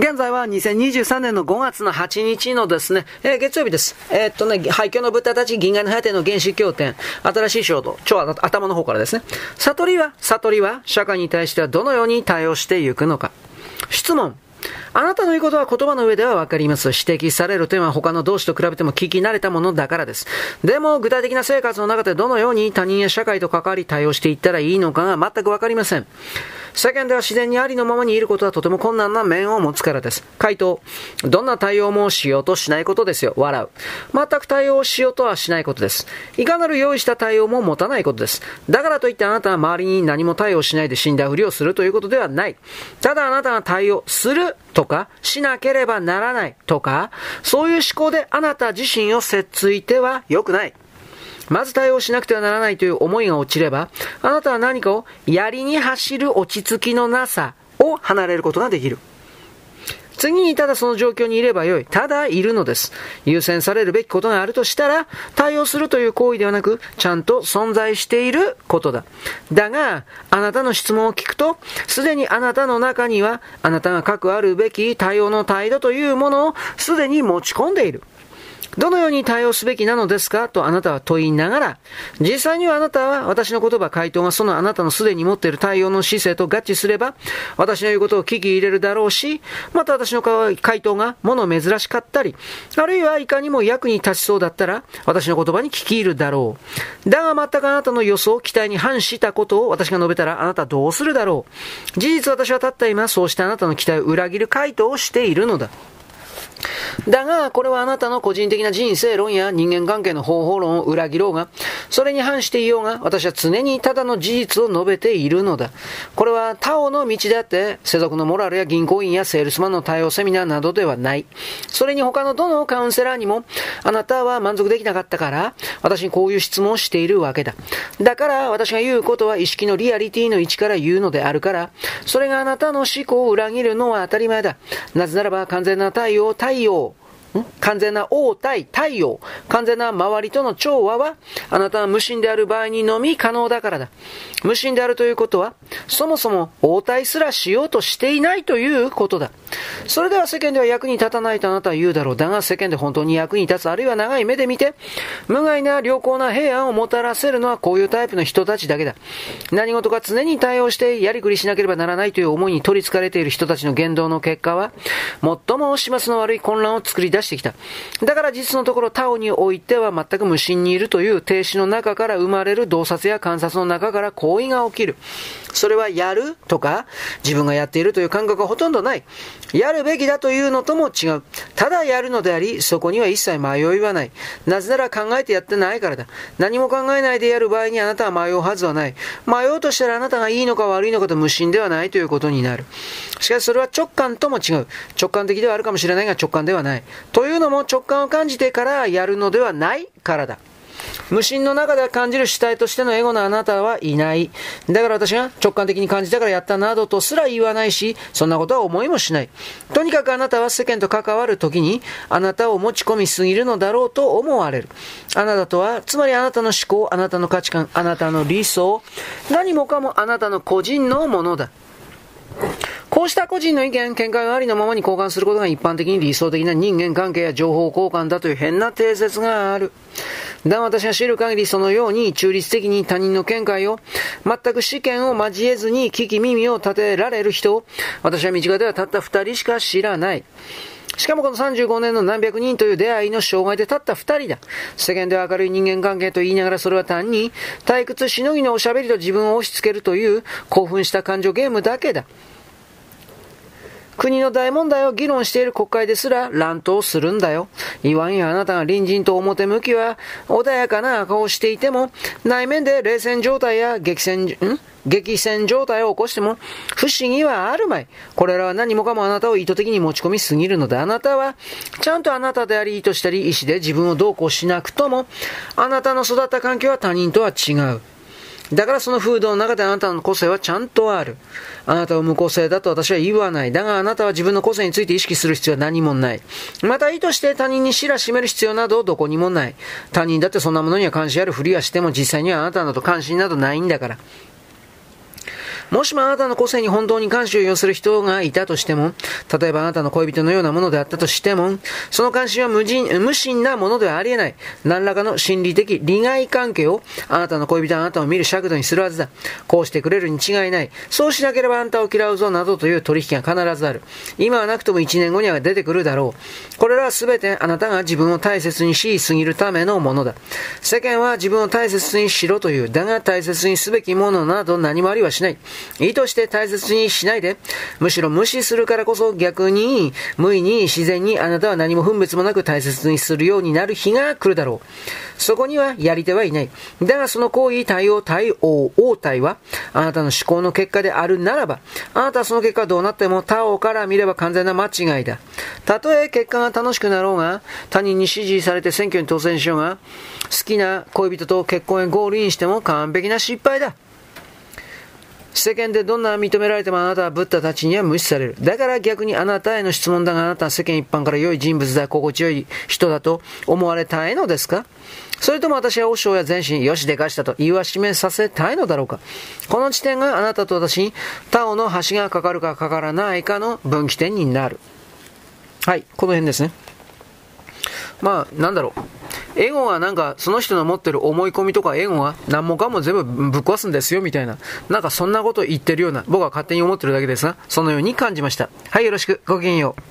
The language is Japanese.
現在は2023年の5月の8日のですね、えー、月曜日です。えー、っとね、廃墟の豚たち銀河の果ての原始経典、新しい衝動、超頭の方からですね。悟りは、悟りは、社会に対してはどのように対応していくのか。質問。あなたの言うことは言葉の上ではわかります。指摘される点は他の同士と比べても聞き慣れたものだからです。でも、具体的な生活の中でどのように他人や社会と関わり対応していったらいいのかが全くわかりません。世間では自然にありのままにいることはとても困難な面を持つからです。回答。どんな対応もしようとしないことですよ。笑う。全く対応しようとはしないことです。いかなる用意した対応も持たないことです。だからといってあなたは周りに何も対応しないで死んだふりをするということではない。ただあなたが対応するとか、しなければならないとか、そういう思考であなた自身をせっついては良くない。まず対応しなくてはならないという思いが落ちれば、あなたは何かを槍に走る落ち着きのなさを離れることができる。次にただその状況にいればよい。ただいるのです。優先されるべきことがあるとしたら、対応するという行為ではなく、ちゃんと存在していることだ。だが、あなたの質問を聞くと、すでにあなたの中には、あなたが各あるべき対応の態度というものをすでに持ち込んでいる。どのように対応すべきなのですかとあなたは問いながら、実際にはあなたは私の言葉、回答がそのあなたのすでに持っている対応の姿勢と合致すれば、私の言うことを聞き入れるだろうし、また私の回答が物珍しかったり、あるいはいかにも役に立ちそうだったら、私の言葉に聞き入るだろう。だが全くあなたの予想、期待に反したことを私が述べたら、あなたどうするだろう。事実私はたった今、そうしたあなたの期待を裏切る回答をしているのだ。だが、これはあなたの個人的な人生論や人間関係の方法論を裏切ろうが、それに反していようが、私は常にただの事実を述べているのだ。これは他オの道であって、世俗のモラルや銀行員やセールスマンの対応セミナーなどではない。それに他のどのカウンセラーにも、あなたは満足できなかったから、私にこういう質問をしているわけだ。だから、私が言うことは意識のリアリティの位置から言うのであるから、それがあなたの思考を裏切るのは当たり前だ。なぜならば完全な対応、対応、完全な応対、対応、完全な周りとの調和は、あなたは無心である場合にのみ可能だからだ。無心であるということは、そもそも応対すらしようとしていないということだ。それでは世間では役に立たないとあなたは言うだろう。だが世間で本当に役に立つ、あるいは長い目で見て、無害な良好な平安をもたらせるのはこういうタイプの人たちだけだ。何事か常に対応してやりくりしなければならないという思いに取り憑かれている人たちの言動の結果は、最も始末の悪い混乱を作り出出してきた。だから実のところタオにおいては全く無心にいるという停止の中から生まれる洞察や観察の中から行為が起きる。それはやるとか、自分がやっているという感覚はほとんどない。やるべきだというのとも違う。ただやるのであり、そこには一切迷いはない。なぜなら考えてやってないからだ。何も考えないでやる場合にあなたは迷うはずはない。迷うとしたらあなたがいいのか悪いのかと無心ではないということになる。しかしそれは直感とも違う。直感的ではあるかもしれないが直感ではない。というのも直感を感じてからやるのではないからだ。無心の中で感じる主体としてのエゴのあなたはいない。だから私が直感的に感じたからやったなどとすら言わないし、そんなことは思いもしない。とにかくあなたは世間と関わるときに、あなたを持ち込みすぎるのだろうと思われる。あなたとは、つまりあなたの思考、あなたの価値観、あなたの理想、何もかもあなたの個人のものだ。こうした個人の意見、見解がありのままに交換することが一般的に理想的な人間関係や情報交換だという変な定説がある。だが私が知る限りそのように中立的に他人の見解を全く試験を交えずに聞き耳を立てられる人を私は身近ではたった二人しか知らない。しかもこの35年の何百人という出会いの障害でたった二人だ。世間では明るい人間関係と言いながらそれは単に退屈しのぎのおしゃべりと自分を押し付けるという興奮した感情ゲームだけだ。国の大問題を議論している国会ですら乱闘するんだよ。言わんやあなたが隣人と表向きは穏やかな顔をしていても、内面で冷戦状態や激戦、ん？激戦状態を起こしても、不思議はあるまい。これらは何もかもあなたを意図的に持ち込みすぎるので、あなたは、ちゃんとあなたであり意図したり、意思で自分をどうこうしなくとも、あなたの育った環境は他人とは違う。だからその風土の中であなたの個性はちゃんとある。あなたを無個性だと私は言わない。だがあなたは自分の個性について意識する必要は何もない。また意図して他人に知らしめる必要などどこにもない。他人だってそんなものには関心あるふりはしても実際にはあなたなど関心などないんだから。もしもあなたの個性に本当に関心を寄せる人がいたとしても、例えばあなたの恋人のようなものであったとしても、その関心は無人無心なものではありえない。何らかの心理的利害関係をあなたの恋人はあなたを見る尺度にするはずだ。こうしてくれるに違いない。そうしなければあんたを嫌うぞなどという取引が必ずある。今はなくとも1年後には出てくるだろう。これらは全てあなたが自分を大切にしすぎるためのものだ。世間は自分を大切にしろという、だが大切にすべきものなど何もありはしない。意図して大切にしないで、むしろ無視するからこそ逆に、無意に自然にあなたは何も分別もなく大切にするようになる日が来るだろう。そこにはやり手はいない。だがその行為、対応、対応、応対は、あなたの思考の結果であるならば、あなたはその結果どうなっても他王から見れば完全な間違いだ。たとえ結果が楽しくなろうが、他人に支持されて選挙に当選しようが、好きな恋人と結婚へゴールインしても完璧な失敗だ。世間でどんな認められてもあなたはブッダたちには無視される。だから逆にあなたへの質問だがあなたは世間一般から良い人物だ、心地よい人だと思われたいのですか？それとも私は和尚や全身、よしでかしたと言わしめさせたいのだろうかこの地点があなたと私に他オの橋がかかるかかからないかの分岐点になる。はい、この辺ですね。まあ、なんだろう。エゴはなんか、その人の持ってる思い込みとかエゴは何もかも全部ぶっ壊すんですよ、みたいな。なんかそんなこと言ってるような、僕は勝手に思ってるだけですが、そのように感じました。はい、よろしく。ごきげんよう。